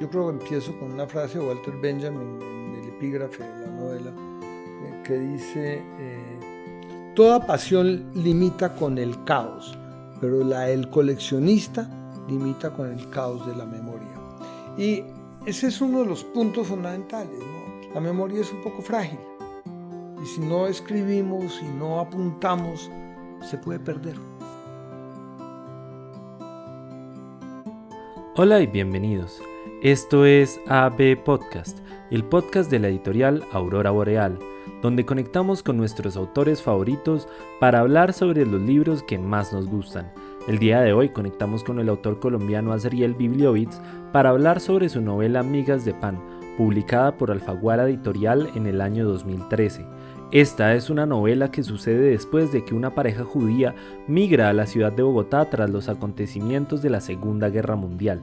Yo creo que empiezo con una frase de Walter Benjamin en el epígrafe de la novela eh, que dice, eh, toda pasión limita con el caos, pero la del coleccionista limita con el caos de la memoria. Y ese es uno de los puntos fundamentales. La memoria es un poco frágil y si no escribimos y no apuntamos, se puede perder. Hola y bienvenidos. Esto es AB Podcast, el podcast de la editorial Aurora Boreal, donde conectamos con nuestros autores favoritos para hablar sobre los libros que más nos gustan. El día de hoy conectamos con el autor colombiano Azriel Bibliovitz para hablar sobre su novela Migas de Pan, publicada por Alfaguara Editorial en el año 2013. Esta es una novela que sucede después de que una pareja judía migra a la ciudad de Bogotá tras los acontecimientos de la Segunda Guerra Mundial.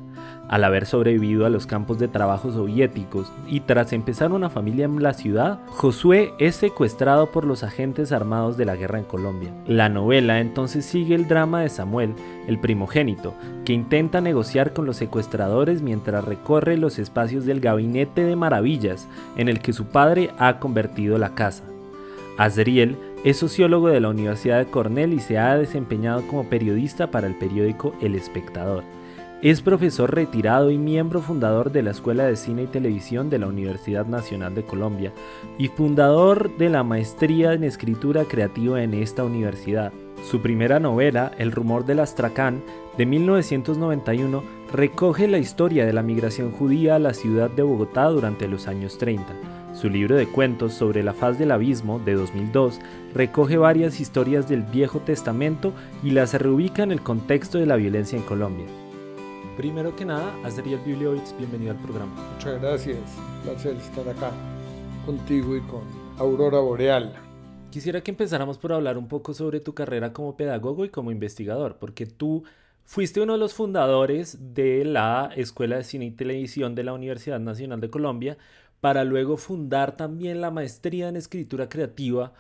Al haber sobrevivido a los campos de trabajo soviéticos y tras empezar una familia en la ciudad, Josué es secuestrado por los agentes armados de la guerra en Colombia. La novela entonces sigue el drama de Samuel, el primogénito, que intenta negociar con los secuestradores mientras recorre los espacios del gabinete de maravillas en el que su padre ha convertido la casa. Azriel es sociólogo de la Universidad de Cornell y se ha desempeñado como periodista para el periódico El Espectador. Es profesor retirado y miembro fundador de la Escuela de Cine y Televisión de la Universidad Nacional de Colombia y fundador de la maestría en escritura creativa en esta universidad. Su primera novela, El rumor del astracán, de 1991, recoge la historia de la migración judía a la ciudad de Bogotá durante los años 30 su libro de cuentos sobre la faz del abismo de 2002 recoge varias historias del Viejo Testamento y las reubica en el contexto de la violencia en Colombia. Primero que nada, Azriel Bibliovitz, bienvenido al programa. Muchas gracias, placer estar acá contigo y con Aurora Boreal. Quisiera que empezáramos por hablar un poco sobre tu carrera como pedagogo y como investigador, porque tú fuiste uno de los fundadores de la Escuela de Cine y Televisión de la Universidad Nacional de Colombia, para luego fundar también la maestría en escritura creativa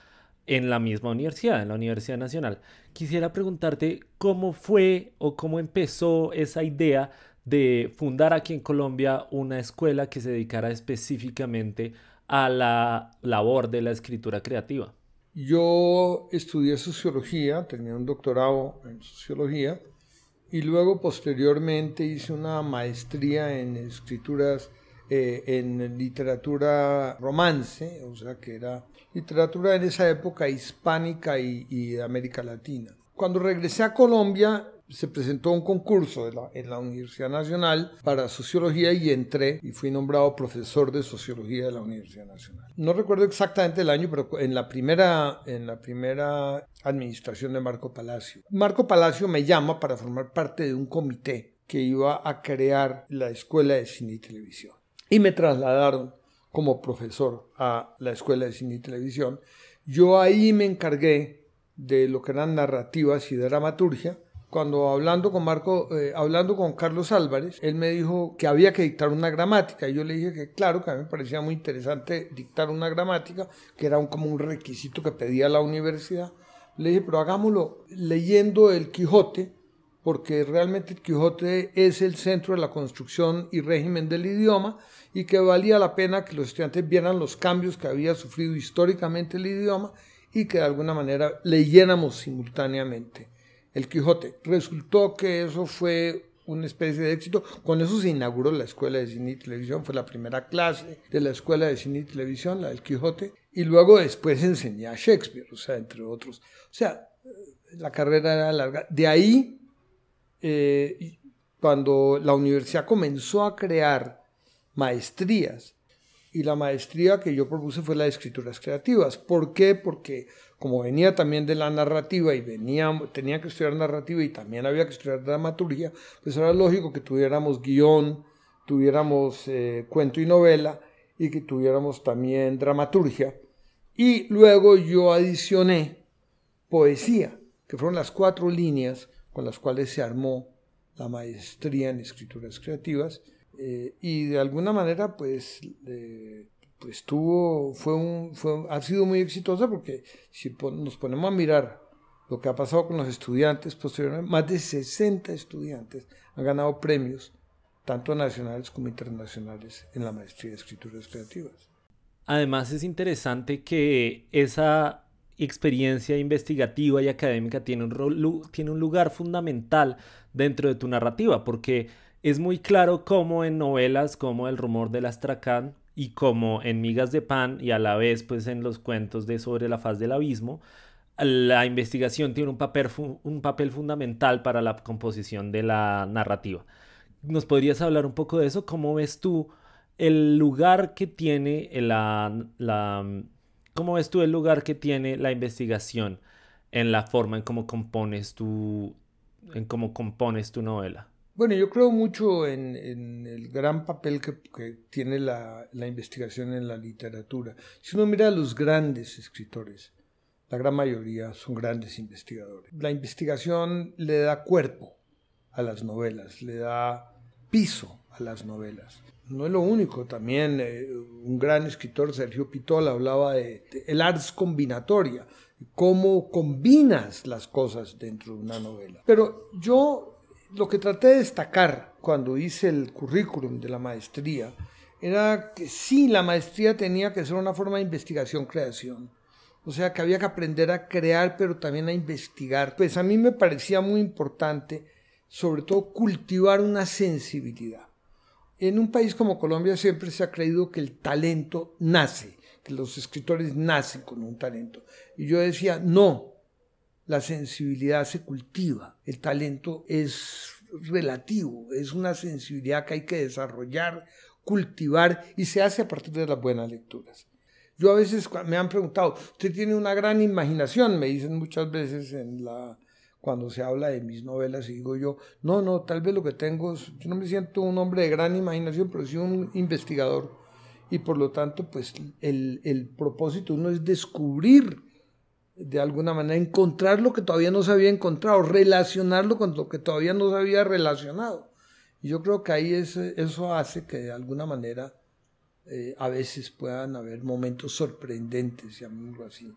en la misma universidad, en la Universidad Nacional. Quisiera preguntarte cómo fue o cómo empezó esa idea de fundar aquí en Colombia una escuela que se dedicara específicamente a la labor de la escritura creativa. Yo estudié sociología, tenía un doctorado en sociología y luego posteriormente hice una maestría en escrituras eh, en literatura romance, o sea que era literatura en esa época hispánica y, de América Latina. Cuando regresé a Colombia, se presentó un concurso en la Universidad Nacional para sociología y entré y fui nombrado profesor de sociología de la Universidad Nacional. No recuerdo exactamente el año, pero en la primera, en la primera administración de Marco Palacio. Marco Palacio me llama para formar parte de un comité que iba a crear la Escuela de Cine y Televisión y me trasladaron como profesor a la Escuela de Cine y Televisión. Yo ahí me encargué de lo que eran narrativas y dramaturgia. Cuando hablando con Marco, eh, hablando con Carlos Álvarez, él me dijo que había que dictar una gramática. Y yo le dije que claro, que a mí me parecía muy interesante dictar una gramática, que era un, como un requisito que pedía la universidad. Le dije, pero hagámoslo leyendo el Quijote, porque realmente el Quijote es el centro de la construcción y régimen del idioma y que valía la pena que los estudiantes vieran los cambios que había sufrido históricamente el idioma y que de alguna manera leyéramos simultáneamente el Quijote. Resultó que eso fue una especie de éxito. Con eso se inauguró la Escuela de Cine y Televisión, fue la primera clase de la Escuela de Cine y Televisión, la del Quijote, y luego después enseñé a Shakespeare, o sea, entre otros. O sea, la carrera era larga. De ahí eh, cuando la universidad comenzó a crear maestrías, y la maestría que yo propuse fue la de escrituras creativas. ¿Por qué? Porque como venía también de la narrativa y venía, tenía que estudiar narrativa y también había que estudiar dramaturgia, pues era lógico que tuviéramos guion, tuviéramos eh, cuento y novela y que tuviéramos también dramaturgia. Y luego yo adicioné poesía, que fueron las cuatro líneas con las cuales se armó la maestría en escrituras creativas eh, y de alguna manera pues, pues tuvo, fue un, fue, ha sido muy exitosa porque si nos ponemos a mirar lo que ha pasado con los estudiantes posteriormente, más de 60 estudiantes han ganado premios tanto nacionales como internacionales, en la maestría de escrituras creativas. Además es interesante que esa experiencia investigativa y académica tiene un, tiene un lugar fundamental dentro de tu narrativa, porque es muy claro cómo en novelas como El rumor del astracán y como en Migas de Pan y a la vez pues en los cuentos de Sobre la faz del abismo, la investigación tiene un papel, un papel fundamental para la composición de la narrativa. ¿Nos podrías hablar un poco de eso? ¿Cómo ves tú el lugar que tiene la, la ¿Cómo ves tú el lugar que tiene la investigación en la forma en cómo compones tu, en cómo compones tu novela? Bueno, yo creo mucho en, el gran papel que, tiene la, investigación en la literatura. Si uno mira a los grandes escritores, la gran mayoría son grandes investigadores. La investigación le da cuerpo a las novelas, le da piso a las novelas. No es lo único, también eh, un gran escritor, Sergio Pitola, hablaba de, de el ars combinatoria, cómo combinas las cosas dentro de una novela. Pero yo lo que traté de destacar cuando hice el currículum de la maestría era que sí, la maestría tenía que ser una forma de investigación-creación. O sea, que había que aprender a crear, pero también a investigar. Pues a mí me parecía muy importante, sobre todo, cultivar una sensibilidad. En un país como Colombia siempre se ha creído que el talento nace, que los escritores nacen con un talento. Y yo decía, no, la sensibilidad se cultiva, el talento es relativo, es una sensibilidad que hay que desarrollar, cultivar y se hace a partir de las buenas lecturas. Yo a veces me han preguntado, usted tiene una gran imaginación, me dicen muchas veces en la, cuando se habla de mis novelas y digo yo, no, no, tal vez lo que tengo es, yo no me siento un hombre de gran imaginación, pero sí un investigador y por lo tanto pues el, el propósito uno es descubrir de alguna manera encontrar lo que todavía no se había encontrado, relacionarlo con lo que todavía no se había relacionado. Y yo creo que ahí eso hace que de alguna manera eh, a veces puedan haber momentos sorprendentes, llamémoslo así,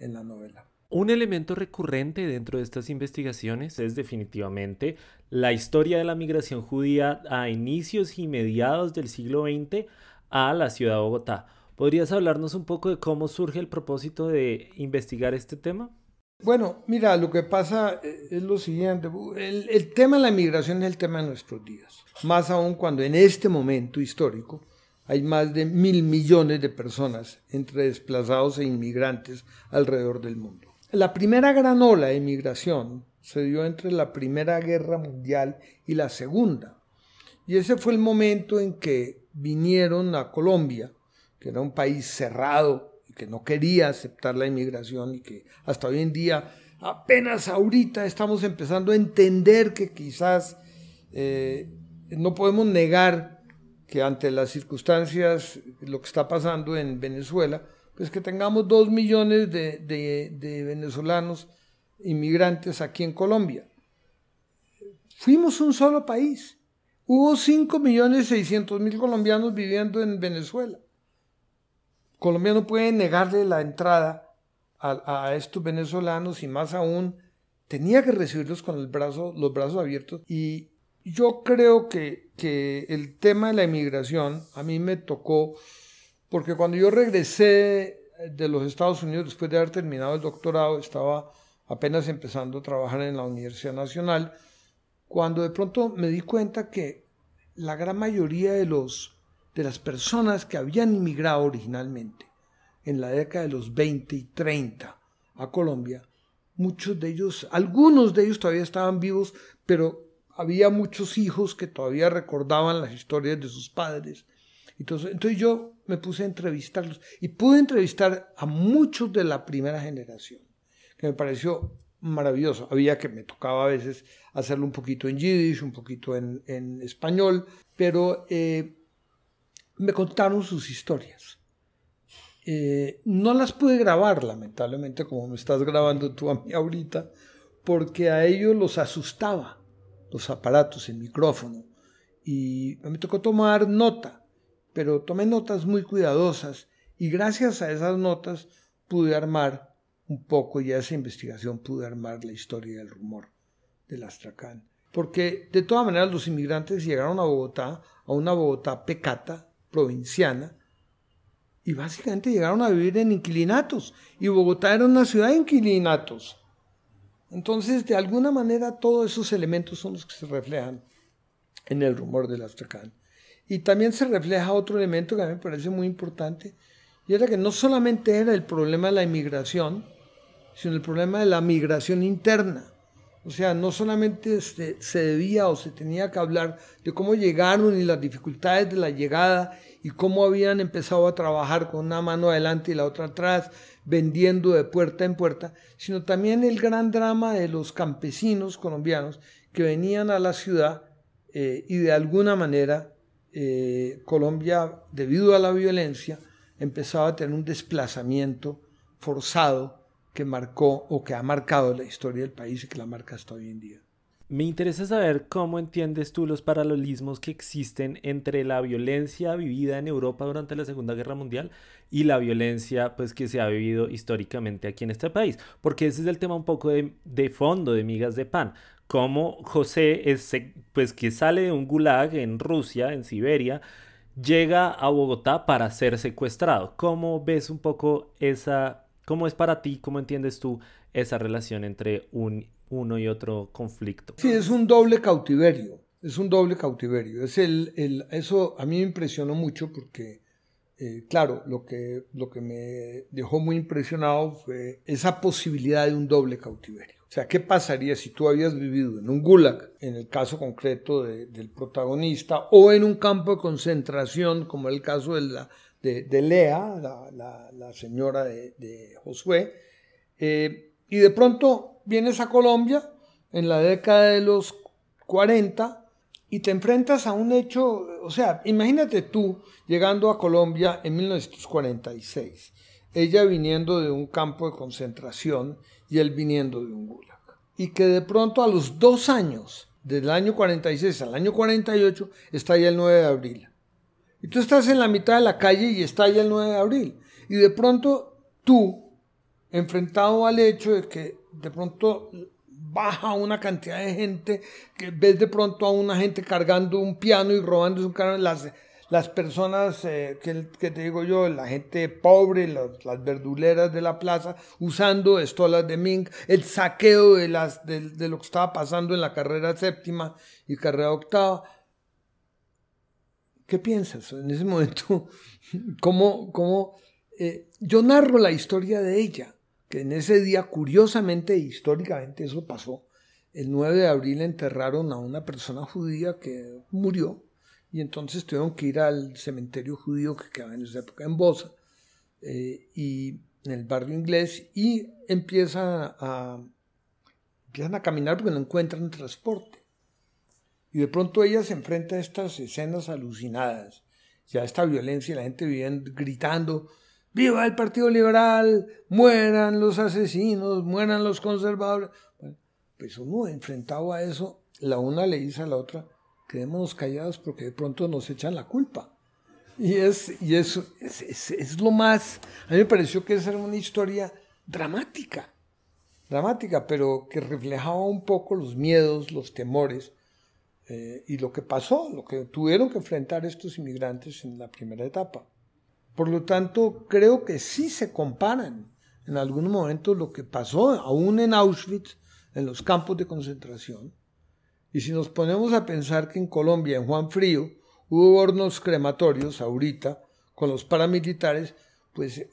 en la novela. Un elemento recurrente dentro de estas investigaciones es definitivamente la historia de la migración judía a inicios y mediados del siglo XX a la ciudad de Bogotá. ¿Podrías hablarnos un poco de cómo surge el propósito de investigar este tema? Bueno, mira, lo que pasa eh, es lo siguiente. El, tema de la migración es el tema de nuestros días. Más aún cuando en este momento histórico hay más de mil millones de personas entre desplazados e inmigrantes alrededor del mundo. La primera gran ola de migración se dio entre la Primera Guerra Mundial y la Segunda. Y ese fue el momento en que vinieron a Colombia que era un país cerrado y que no quería aceptar la inmigración y que hasta hoy en día apenas ahorita estamos empezando a entender que quizás eh, no podemos negar que ante las circunstancias, lo que está pasando en Venezuela, pues que tengamos dos millones de, de venezolanos inmigrantes aquí en Colombia. Fuimos un solo país. Hubo 5 millones 600 mil colombianos viviendo en Venezuela. Colombia no puede negarle la entrada a, estos venezolanos y más aún tenía que recibirlos con el brazo, los brazos abiertos. Y yo creo que, que el tema de la inmigración a mí me tocó porque cuando yo regresé de los Estados Unidos después de haber terminado el doctorado, estaba apenas empezando a trabajar en la Universidad Nacional, cuando de pronto me di cuenta que la gran mayoría de los de las personas que habían inmigrado originalmente en la década de los 20 y 30 a Colombia, muchos de ellos, algunos de ellos todavía estaban vivos, pero había muchos hijos que todavía recordaban las historias de sus padres. Entonces, entonces yo me puse a entrevistarlos y pude entrevistar a muchos de la primera generación, que me pareció maravilloso. Había que me tocaba a veces hacerlo un poquito en yiddish, un poquito en, en español, pero eh, me contaron sus historias. Eh, no las pude grabar, lamentablemente, como me estás grabando tú a mí ahorita, porque a ellos los asustaba los aparatos, el micrófono. Y me tocó tomar nota, pero tomé notas muy cuidadosas y gracias a esas notas pude armar un poco y a esa investigación pude armar la historia del rumor del astracán. porque de todas maneras los inmigrantes llegaron a Bogotá, a una Bogotá pecata, provinciana, y básicamente llegaron a vivir en inquilinatos. Y Bogotá era una ciudad de inquilinatos. Entonces, de alguna manera, todos esos elementos son los que se reflejan en el rumor del Astrakhan. Y también se refleja otro elemento que a mí me parece muy importante, y era que no solamente era el problema de la inmigración, sino el problema de la migración interna. O sea, no solamente se, debía o se tenía que hablar de cómo llegaron y las dificultades de la llegada y cómo habían empezado a trabajar con una mano adelante y la otra atrás, vendiendo de puerta en puerta, sino también el gran drama de los campesinos colombianos que venían a la ciudad eh, y de alguna manera eh, Colombia, debido a la violencia, empezaba a tener un desplazamiento forzado que marcó o que ha marcado la historia del país y que la marca hasta hoy en día. Me interesa saber cómo entiendes tú los paralelismos que existen entre la violencia vivida en Europa durante la Segunda Guerra Mundial y la violencia pues, que se ha vivido históricamente aquí en este país. Porque ese es el tema un poco de, de fondo de migas de pan. Cómo José, es, pues, que sale de un gulag en Rusia, en Siberia, llega a Bogotá para ser secuestrado. ¿Cómo ves un poco esa, cómo es para ti, cómo entiendes tú esa relación entre un uno y otro conflicto. Sí, es un doble cautiverio, es un doble cautiverio. Es el, el eso a mí me impresionó mucho porque, eh, claro, lo que, lo que me dejó muy impresionado fue esa posibilidad de un doble cautiverio. O sea, ¿qué pasaría si tú habías vivido en un gulag, en el caso concreto del protagonista, o en un campo de concentración, como el caso de, la, de, Lea, la, señora de, de Josué, eh, y de pronto vienes a Colombia en la década de los 40 y te enfrentas a un hecho, o sea, imagínate tú llegando a Colombia en 1946, ella viniendo de un campo de concentración y él viniendo de un gulag. Y que de pronto a los dos años, del año 46 al año 48, está ya el 9 de abril. Y tú estás en la mitad de la calle y está ya el 9 de abril. Y de pronto tú, enfrentado al hecho de que de pronto baja una cantidad de gente, que ves de pronto a una gente cargando un piano y robando un carro, las, las personas eh, que, que, te digo yo, la gente pobre, las, verduleras de la plaza, usando estolas de mink, el saqueo de, las, de, lo que estaba pasando en la carrera séptima y carrera octava. ¿Qué piensas en ese momento? ¿Cómo, cómo eh, yo narro la historia de ella? que en ese día, curiosamente históricamente, eso pasó. El 9 de abril enterraron a una persona judía que murió y entonces tuvieron que ir al cementerio judío que quedaba en esa época en Bosa eh, y en el barrio inglés y empiezan a, empiezan a caminar porque no encuentran transporte. Y de pronto ella se enfrenta a estas escenas alucinadas, ya esta violencia la gente viviendo, gritando, viva el Partido Liberal, mueran los asesinos, mueran los conservadores. pues uno enfrentado a eso, la una le dice a la otra, quedémonos callados porque de pronto nos echan la culpa. Y, es, y eso es, es, lo más, a mí me pareció que esa era una historia dramática, dramática, pero que reflejaba un poco los miedos, los temores eh, y lo que pasó, lo que tuvieron que enfrentar estos inmigrantes en la primera etapa. Por lo tanto, creo que sí se comparan en algún momento lo que pasó aún en Auschwitz, en los campos de concentración. Y si nos ponemos a pensar que en Colombia, en Juan Frío, hubo hornos crematorios ahorita con los paramilitares, pues eh,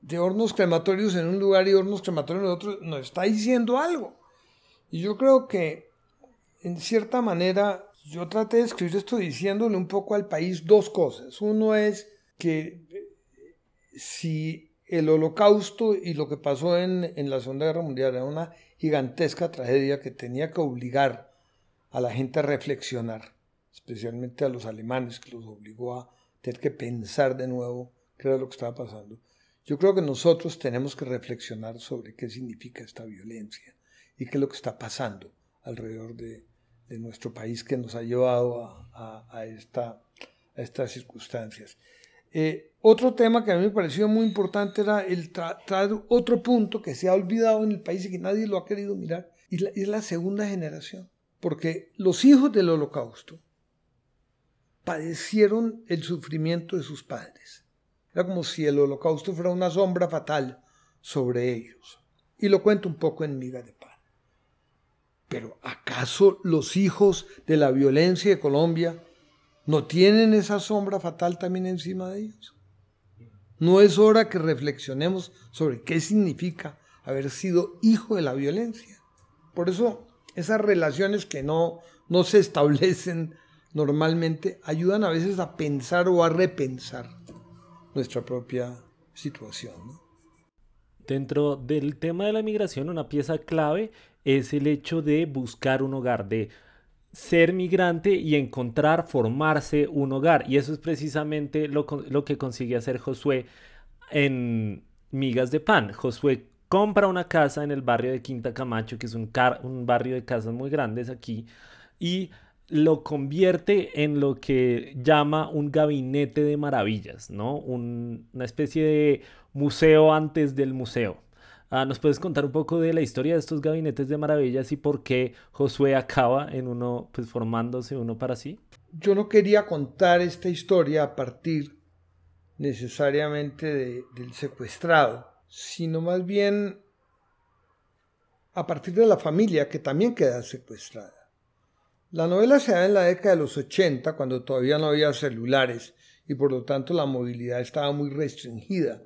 de hornos crematorios en un lugar y hornos crematorios en otro, nos está diciendo algo. Y yo creo que, en cierta manera, yo traté de escribir esto diciéndole un poco al país dos cosas. Uno es que si el holocausto y lo que pasó en, en, la Segunda Guerra Mundial era una gigantesca tragedia que tenía que obligar a la gente a reflexionar, especialmente a los alemanes, que los obligó a tener que pensar de nuevo qué era lo que estaba pasando. Yo creo que nosotros tenemos que reflexionar sobre qué significa esta violencia y qué es lo que está pasando alrededor de, de nuestro país que nos ha llevado a, a, esta, estas circunstancias. Eh, otro tema que a mí me pareció muy importante era el traer otro punto que se ha olvidado en el país y que nadie lo ha querido mirar, y, es la segunda generación. Porque los hijos del holocausto padecieron el sufrimiento de sus padres. Era como si el holocausto fuera una sombra fatal sobre ellos. Y lo cuento un poco en Miga de Pan. Pero ¿acaso los hijos de la violencia de Colombia no tienen esa sombra fatal también encima de ellos? ¿No es hora que reflexionemos sobre qué significa haber sido hijo de la violencia? Por eso esas relaciones que no, no se establecen normalmente ayudan a veces a pensar o a repensar nuestra propia situación. Dentro del tema de la migración, una pieza clave es el hecho de buscar un hogar, de ser migrante y encontrar, formarse un hogar. Y eso es precisamente lo, lo que consigue hacer Josué en Migas de Pan. Josué compra una casa en el barrio de Quinta Camacho, que es un, un barrio de casas muy grandes aquí, y lo convierte en lo que llama un gabinete de maravillas, ¿no? una especie de museo antes del museo. Ah, ¿Nos puedes contar un poco de la historia de estos gabinetes de maravillas y por qué Josué acaba en uno, pues formándose uno para sí? Yo no quería contar esta historia a partir necesariamente del secuestrado, sino más bien a partir de la familia que también queda secuestrada. La novela se da en la década de los 80, cuando todavía no había celulares y por lo tanto la movilidad estaba muy restringida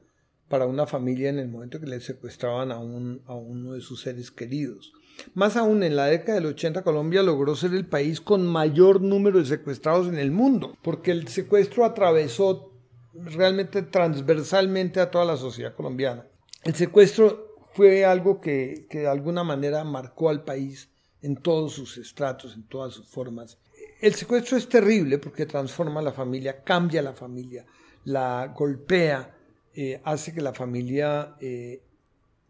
para una familia en el momento que le secuestraban a, a uno de sus seres queridos. Más aún, en la década del 80 Colombia logró ser el país con mayor número de secuestrados en el mundo, porque el secuestro atravesó realmente transversalmente a toda la sociedad colombiana. El secuestro fue algo que, que de alguna manera marcó al país en todos sus estratos, en todas sus formas. El secuestro es terrible porque transforma a la familia, cambia a la familia, la golpea, eh, hace que la familia eh,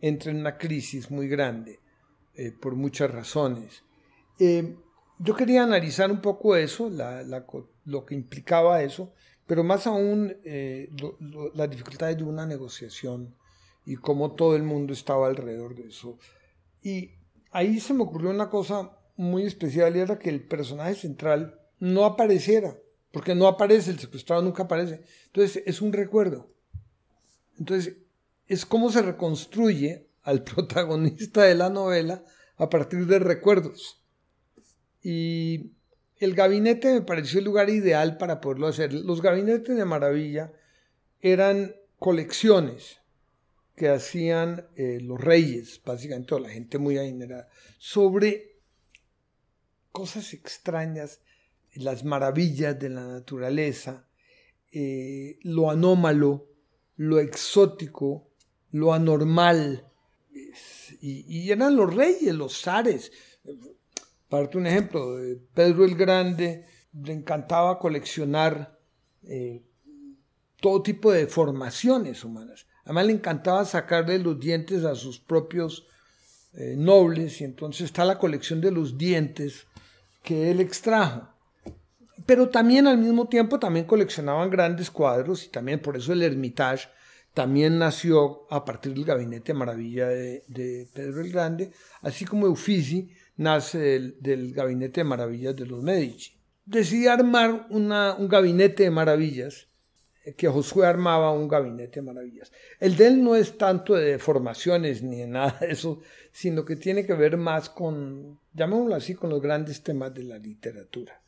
entre en una crisis muy grande eh, por muchas razones. yo quería analizar un poco eso, lo que implicaba eso, pero más aún las dificultades de una negociación y cómo todo el mundo estaba alrededor de eso. Y ahí se me ocurrió una cosa muy especial y era que el personaje central no apareciera, porque no aparece, el secuestrado nunca aparece. Entonces es un recuerdo. Entonces es como se reconstruye al protagonista de la novela a partir de recuerdos. Y el gabinete me pareció el lugar ideal para poderlo hacer. Los gabinetes de maravilla eran colecciones que hacían eh, los reyes, básicamente, toda la gente muy adinerada, sobre cosas extrañas, las maravillas de la naturaleza, eh, lo anómalo, lo exótico, lo anormal. Y, eran los reyes, los zares. Para un ejemplo, Pedro el Grande le encantaba coleccionar eh, todo tipo de formaciones humanas. Además le encantaba sacarle los dientes a sus propios eh, nobles y entonces está la colección de los dientes que él extrajo. Pero también al mismo tiempo también coleccionaban grandes cuadros y también por eso el Hermitage también nació a partir del Gabinete de Maravilla de, Pedro el Grande, así como Uffizi nace del, Gabinete de Maravillas de los Medici. Decidí armar un gabinete de maravillas que Josué armaba un gabinete de maravillas. El de él no es tanto de deformaciones ni de nada de eso, sino que tiene que ver más con, llamémoslo así, con los grandes temas de la literatura.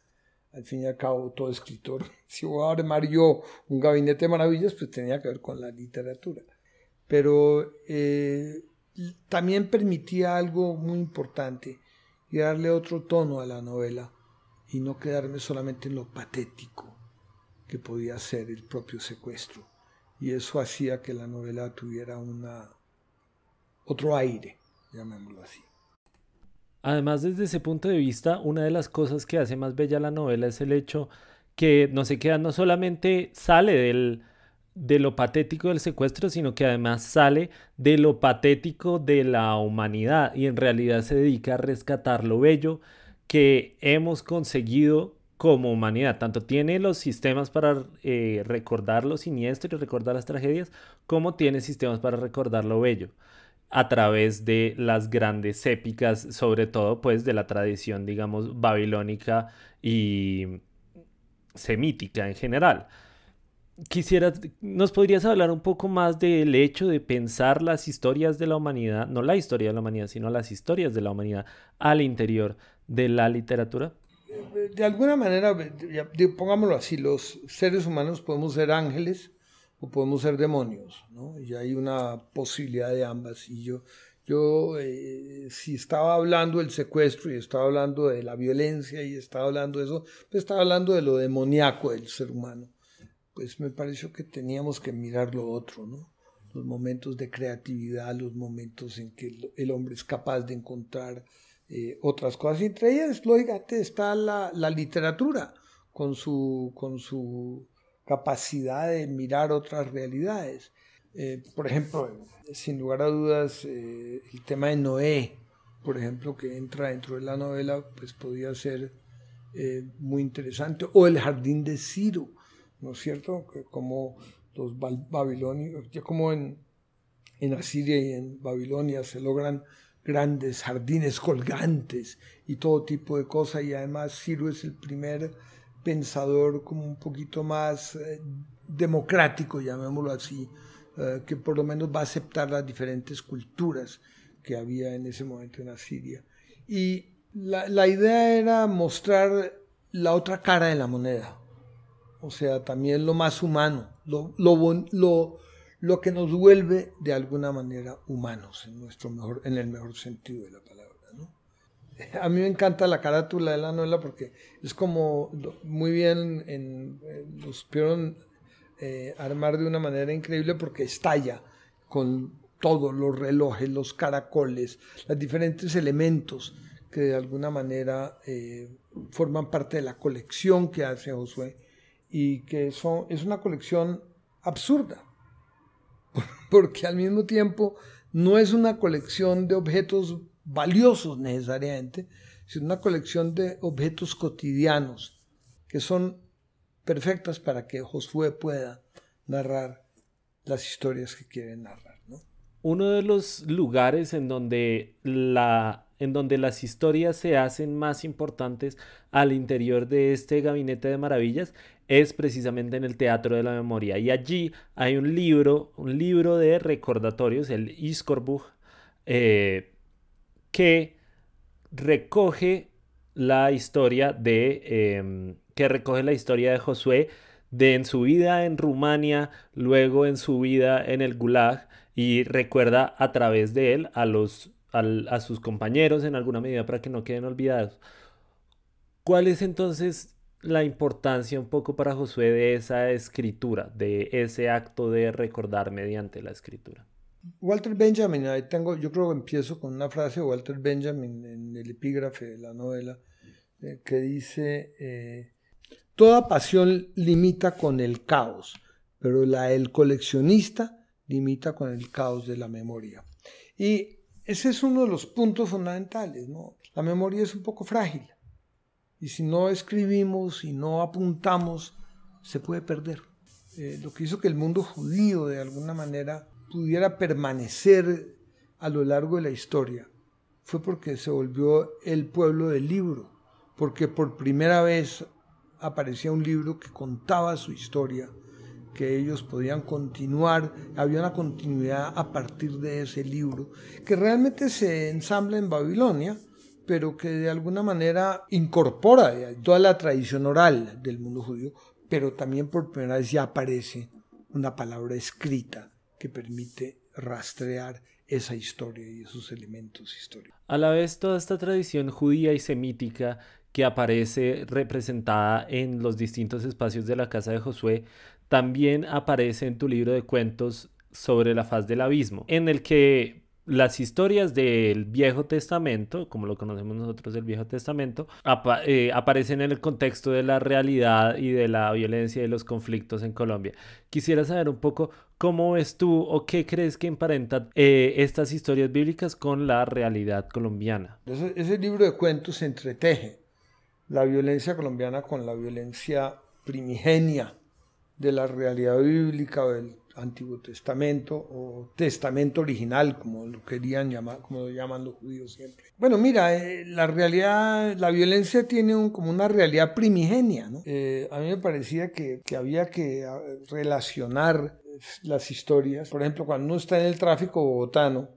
Al fin y al cabo, todo escritor, si voy a armar yo un gabinete de maravillas, pues tenía que ver con la literatura. Pero eh, también permitía algo muy importante y darle otro tono a la novela y no quedarme solamente en lo patético que podía ser el propio secuestro. Y eso hacía que la novela tuviera una, otro aire, llamémoslo así. Además, desde ese punto de vista, una de las cosas que hace más bella la novela es el hecho que no se queda, no solamente sale del, de lo patético del secuestro, sino que además sale de lo patético de la humanidad y en realidad se dedica a rescatar lo bello que hemos conseguido como humanidad. Tanto tiene los sistemas para eh, recordar lo siniestro y recordar las tragedias, como tiene sistemas para recordar lo bello. a través de las grandes épicas, sobre todo pues de la tradición, digamos, babilónica y semítica en general. Quisiera, ¿nos podrías hablar un poco más del hecho de pensar las historias de la humanidad, no la historia de la humanidad, sino las historias de la humanidad al interior de la literatura? De alguna manera, pongámoslo así, los seres humanos podemos ser ángeles o podemos ser demonios, ¿no? Y hay una posibilidad de ambas. Y yo, yo eh, si estaba hablando del secuestro y estaba hablando de la violencia y estaba hablando de eso, pues estaba hablando de lo demoníaco del ser humano. Pues me pareció que teníamos que mirar lo otro, ¿no? Los momentos de creatividad, los momentos en que el hombre es capaz de encontrar eh, otras cosas. Entre ellas, lógicamente, está la, la literatura con su, con su capacidad de mirar otras realidades. Eh, por ejemplo, sin lugar a dudas, eh, el tema de Noé, por ejemplo, que entra dentro de la novela, pues podía ser eh, muy interesante. O el jardín de Ciro, ¿no es cierto? Que como los babilonios, ya como en, en Asiria y en Babilonia se logran grandes jardines colgantes y todo tipo de cosas, y además Ciro es el primer pensador como un poquito más eh, democrático, llamémoslo así, eh, que por lo menos va a aceptar las diferentes culturas que había en ese momento en Asiria. Y la, la idea era mostrar la otra cara de la moneda, o sea, también lo más humano, lo, lo, lo, lo que nos vuelve de alguna manera humanos, en, nuestro mejor, en el mejor sentido de la palabra a mí me encanta la carátula de la novela porque es como muy bien en, los pudieron eh, armar de una manera increíble porque estalla con todos los relojes, los caracoles, los diferentes elementos que de alguna manera eh, forman parte de la colección que hace Josué y que son, es una colección absurda, porque al mismo tiempo no es una colección de objetos valiosos necesariamente, sino una colección de objetos cotidianos que son perfectas para que Josué pueda narrar las historias que quiere narrar. Uno de los lugares en donde, la, en donde las historias se hacen más importantes al interior de este gabinete de maravillas es precisamente en el Teatro de la Memoria. Y allí hay un libro, un libro de recordatorios, el Iskorbuch, eh, que recoge la historia de em, que recoge la historia de Josué de en su vida en Rumania, luego en su vida en el Gulag y recuerda a través de él a los a sus compañeros en alguna medida para que no queden olvidados. ¿Cuál es entonces la importancia un poco para Josué de esa escritura, de ese acto de recordar mediante la escritura? Walter Benjamin, ahí tengo, yo creo que empiezo con una frase de Walter Benjamin en el epígrafe de la novela, eh, que dice, eh, toda pasión limita con el caos, pero la del coleccionista limita con el caos de la memoria. Y ese es uno de los puntos fundamentales, ¿no? La memoria es un poco frágil. Y si no escribimos y no apuntamos, se puede perder. Eh, lo que hizo que el mundo judío de alguna manera pudiera permanecer a lo largo de la historia fue porque se volvió el pueblo del libro, porque por primera vez aparecía un libro que contaba su historia, que ellos podían continuar, había una continuidad a partir de ese libro, que realmente se ensambla en Babilonia, pero que de alguna manera incorpora toda la tradición oral del mundo judío, pero también por primera vez ya aparece una palabra escrita que permite rastrear esa historia y esos elementos históricos. A la vez, toda esta tradición judía y semítica que aparece representada en los distintos espacios de la casa de Josué, también aparece en tu libro de cuentos sobre la faz del abismo, en el que las historias del Viejo Testamento, como lo conocemos nosotros del Viejo Testamento, eh, aparecen en el contexto de la realidad y de la violencia y los conflictos en Colombia. Quisiera saber un poco cómo ves tú o qué crees que emparenta eh, estas historias bíblicas con la realidad colombiana. Ese, libro de cuentos entreteje la violencia colombiana con la violencia primigenia de la realidad bíblica o del Antiguo Testamento o Testamento original, como lo querían llamar, como lo llaman los judíos siempre. Bueno, mira, eh, la realidad, la violencia tiene como una realidad primigenia. ¿no? Eh, a mí me parecía que, había que ah, relacionar las historias. Por ejemplo, cuando uno está en el tráfico bogotano,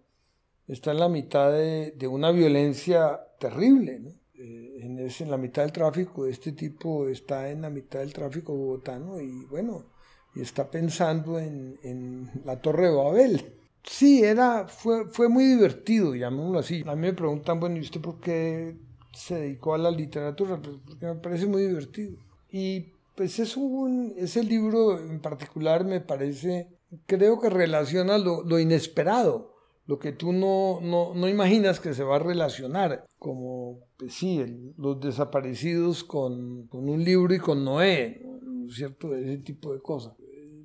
está en la mitad de, una violencia terrible, ¿no? Eh, en, en, la mitad del tráfico, este tipo está en la mitad del tráfico bogotano y bueno, y está pensando en, en la Torre de Babel. Sí, era, fue, fue muy divertido, llamémoslo así. A mí me preguntan, bueno, ¿y usted por qué se dedicó a la literatura? Pues porque me parece muy divertido. Y pues es un, ese libro en particular me parece, creo que relaciona lo, lo inesperado lo que tú no, no, no, imaginas que se va a relacionar, como, pues sí, los desaparecidos con, con, un libro y con Noé, ¿no cierto? Ese tipo de cosas.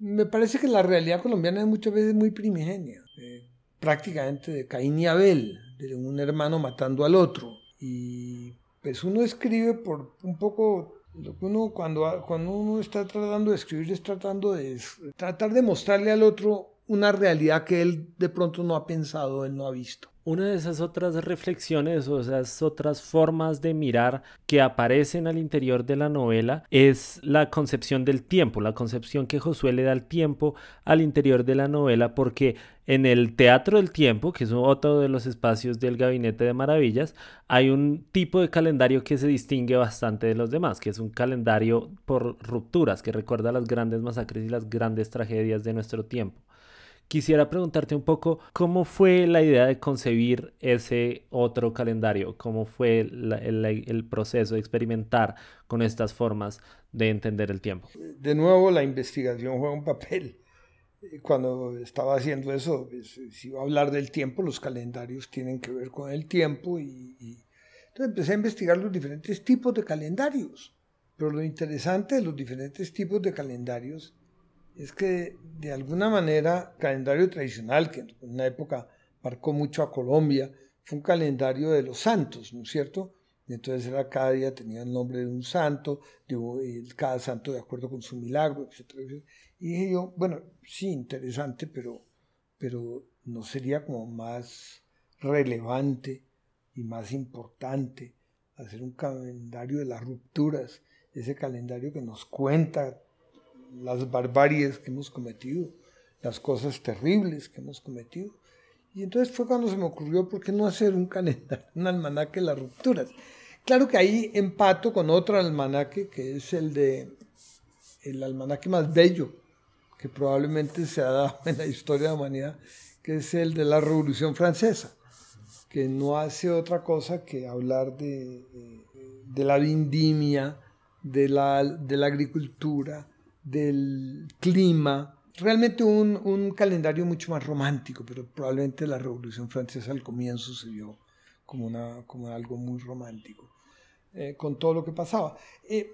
Me parece que la realidad colombiana es muchas veces muy primigenia, eh, prácticamente de Caín y Abel, de un hermano matando al otro. Y pues uno escribe por un poco lo que uno cuando, cuando uno está tratando de escribir es tratando de tratar de mostrarle al otro una realidad que él de pronto no ha pensado, él no ha visto. Una de esas otras reflexiones o esas otras formas de mirar que aparecen al interior de la novela es la concepción del tiempo, la concepción que Josué le da al tiempo al interior de la novela, porque en el Teatro del Tiempo, que es otro de los espacios del Gabinete de Maravillas, hay un tipo de calendario que se distingue bastante de los demás, que es un calendario por rupturas, que recuerda las grandes masacres y las grandes tragedias de nuestro tiempo. Quisiera preguntarte un poco cómo fue la idea de concebir ese otro calendario, cómo fue el, proceso de experimentar con estas formas de entender el tiempo. De nuevo, la investigación juega un papel. Cuando estaba haciendo eso, pues, si iba a hablar del tiempo, los calendarios tienen que ver con el tiempo y, y entonces empecé a investigar los diferentes tipos de calendarios. Pero lo interesante de los diferentes tipos de calendarios es que de alguna manera el calendario tradicional, que en una época marcó mucho a Colombia, fue un calendario de los santos, ¿no es cierto? entonces era, cada día tenía el nombre de un santo, cada santo de acuerdo con su milagro, etc. Y dije yo, bueno, sí, interesante, pero, pero no sería como más relevante y más importante hacer un calendario de las rupturas, ese calendario que nos cuenta las barbaries que hemos cometido, las cosas terribles que hemos cometido. Y entonces fue cuando se me ocurrió, ¿por qué no hacer un calendario, un almanaque de las rupturas? Claro que ahí empato con otro almanaque, que es el de el almanaque más bello que probablemente se ha dado en la historia de la humanidad, que es el de la Revolución Francesa, que no hace otra cosa que hablar de, de la vendimia, de la, de la agricultura, del clima, realmente un, un, calendario mucho más romántico, pero probablemente la Revolución Francesa al comienzo se vio como, una, como algo muy romántico, eh, con todo lo que pasaba. Eh,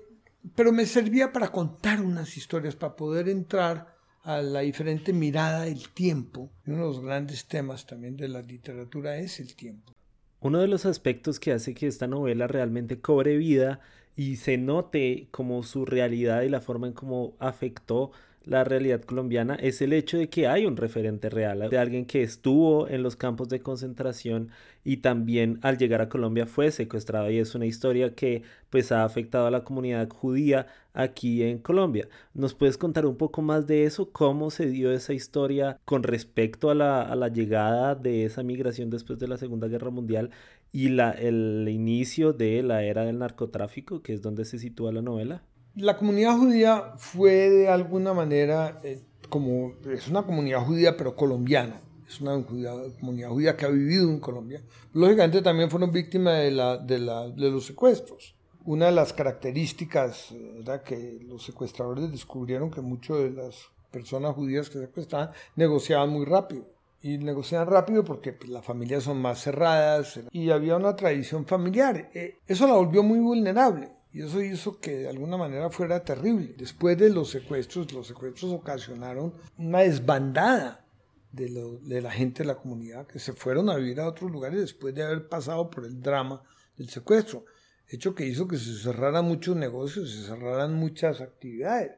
pero me servía para contar unas historias, para poder entrar a la diferente mirada del tiempo. Uno de los grandes temas también de la literatura es el tiempo. Uno de los aspectos que hace que esta novela realmente cobre vida y se note como su realidad y la forma en cómo afectó la realidad colombiana es el hecho de que hay un referente real, de alguien que estuvo en los campos de concentración y también al llegar a Colombia fue secuestrado y es una historia que pues ha afectado a la comunidad judía aquí en Colombia. ¿Nos puedes contar un poco más de eso? ¿Cómo se dio esa historia con respecto a la, a la llegada de esa migración después de la Segunda Guerra Mundial y la, el inicio de la era del narcotráfico, que es donde se sitúa la novela? La comunidad judía fue de alguna manera eh, como, es una comunidad judía pero colombiana, es una comunidad judía que ha vivido en Colombia. Lógicamente también fueron víctimas de, la, de, la, de los secuestros. Una de las características era que los secuestradores descubrieron que muchas de las personas judías que secuestraban negociaban muy rápido y negociaban rápido porque pues, las familias son más cerradas y había una tradición familiar. Eh, eso la volvió muy vulnerable y eso hizo que de alguna manera fuera terrible. Después de los secuestros, los secuestros ocasionaron una desbandada de, de la gente de la comunidad que se fueron a vivir a otros lugares después de haber pasado por el drama del secuestro. Hecho que hizo que se cerraran muchos negocios, se cerraran muchas actividades.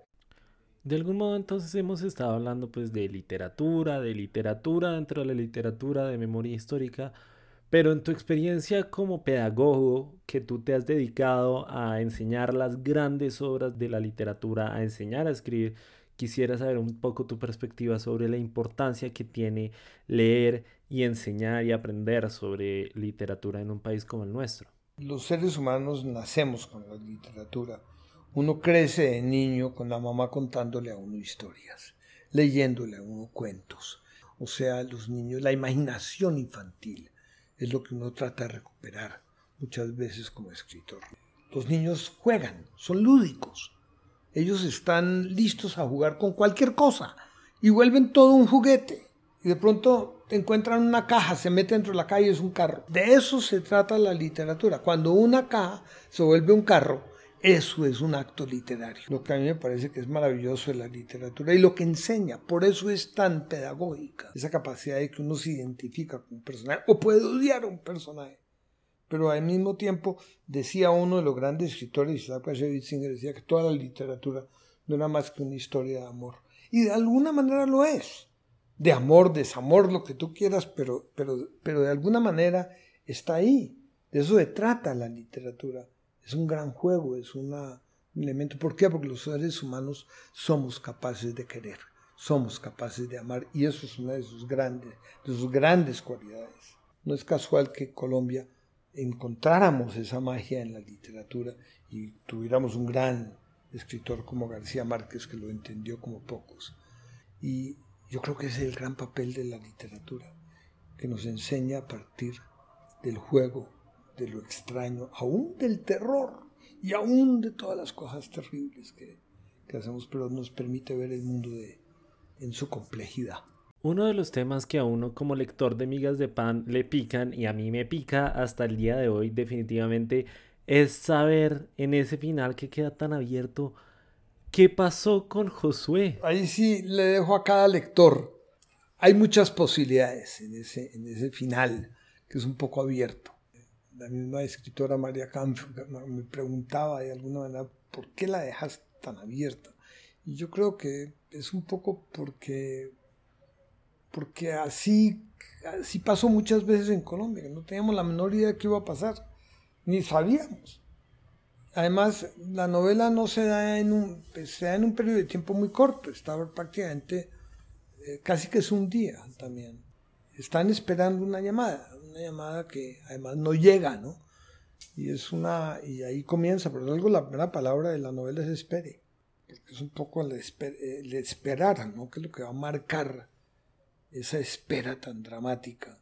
De algún modo entonces hemos estado hablando pues de literatura, de literatura dentro de la literatura de memoria histórica, pero en tu experiencia como pedagogo, que tú te has dedicado a enseñar las grandes obras de la literatura, a enseñar a escribir, quisiera saber un poco tu perspectiva sobre la importancia que tiene leer y enseñar y aprender sobre literatura en un país como el nuestro. Los seres humanos nacemos con la literatura. Uno crece de niño con la mamá contándole a uno historias, leyéndole a uno cuentos. O sea, los niños, la imaginación infantil es lo que uno trata de recuperar muchas veces como escritor. Los niños juegan, son lúdicos. Ellos están listos a jugar con cualquier cosa y vuelven todo un juguete. Y de pronto encuentran una caja, se mete dentro de la caja y es un carro. De eso se trata la literatura. Cuando una caja se vuelve un carro, eso es un acto literario. Lo que a mí me parece que es maravilloso de la literatura y lo que enseña, por eso es tan pedagógica, esa capacidad de que uno se identifica con un personaje o puede odiar a un personaje. Pero al mismo tiempo decía uno de los grandes escritores, Isaac Witzinger, decía que toda la literatura no era más que una historia de amor. Y de alguna manera lo es. De amor, desamor, lo que tú quieras, pero, pero, pero de alguna manera está ahí. De eso se trata la literatura es un gran juego, es un elemento. ¿Por qué? Porque los seres humanos somos capaces de querer, somos capaces de amar y eso es una de sus grandes, de sus grandes cualidades. No es casual que Colombia encontráramos esa magia en la literatura y tuviéramos un gran escritor como García Márquez que lo entendió como pocos. Y yo creo que es el gran papel de la literatura, que nos enseña a partir del juego, de lo extraño, aún del terror y aún de todas las cosas terribles que, hacemos, pero nos permite ver el mundo de, en su complejidad. Uno de los temas que a uno como lector de migas de pan le pican y a mí me pica hasta el día de hoy definitivamente es saber en ese final que queda tan abierto qué pasó con Josué. Ahí sí le dejo a cada lector. Hay muchas posibilidades en ese, en ese final que es un poco abierto la misma escritora María Kampf me preguntaba de alguna manera, ¿por qué la dejas tan abierta? Y yo creo que es un poco porque, porque así, así pasó muchas veces en Colombia, no teníamos la menor idea de qué iba a pasar, ni sabíamos. Además, la novela no se da en un, se da en un periodo de tiempo muy corto, estaba prácticamente, eh, casi que es un día también. Están esperando una llamada, llamada que además no llega, ¿no? Y es una, y ahí comienza, pero algo la primera palabra de la novela es espere, porque es un poco el, esperar, ¿no? Que es lo que va a marcar esa espera tan dramática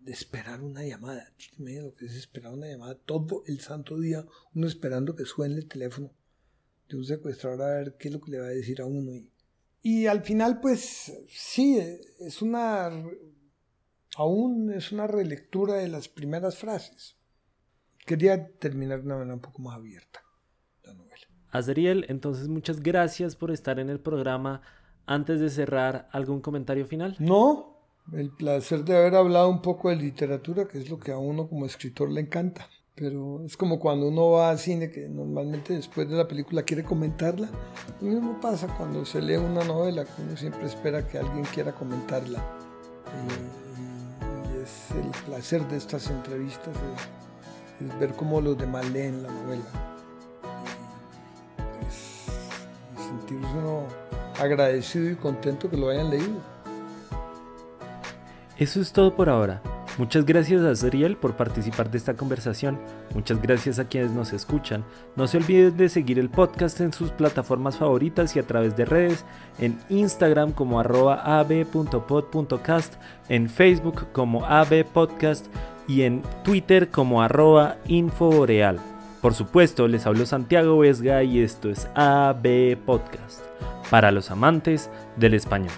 de esperar una llamada. lo que es esperar una llamada todo el santo día, uno esperando que suene el teléfono de un secuestrador a ver qué es lo que le va a decir a uno. Y, y al final, pues sí, es una aún es una relectura de las primeras frases. Quería terminar de una manera un poco más abierta la novela. Azriel, entonces muchas gracias por estar en el programa. Antes de cerrar, ¿algún comentario final? No, el placer de haber hablado un poco de literatura, que es lo que a uno como escritor le encanta. Pero es como cuando uno va al cine, que normalmente después de la película quiere comentarla. Lo mismo pasa cuando se lee una novela, que uno siempre espera que alguien quiera comentarla. El placer de estas entrevistas, es, ver cómo los demás leen la novela. Y, sentirse uno agradecido y contento que lo hayan leído. Eso es todo por ahora. Muchas gracias a Zeriel por participar de esta conversación. Muchas gracias a quienes nos escuchan. No se olviden de seguir el podcast en sus plataformas favoritas y a través de redes, en Instagram como arroba ab.pod.cast, en Facebook como abpodcast y en Twitter como arroba. Por supuesto, les hablo Santiago Vesga y esto es AB Podcast, para los amantes del español.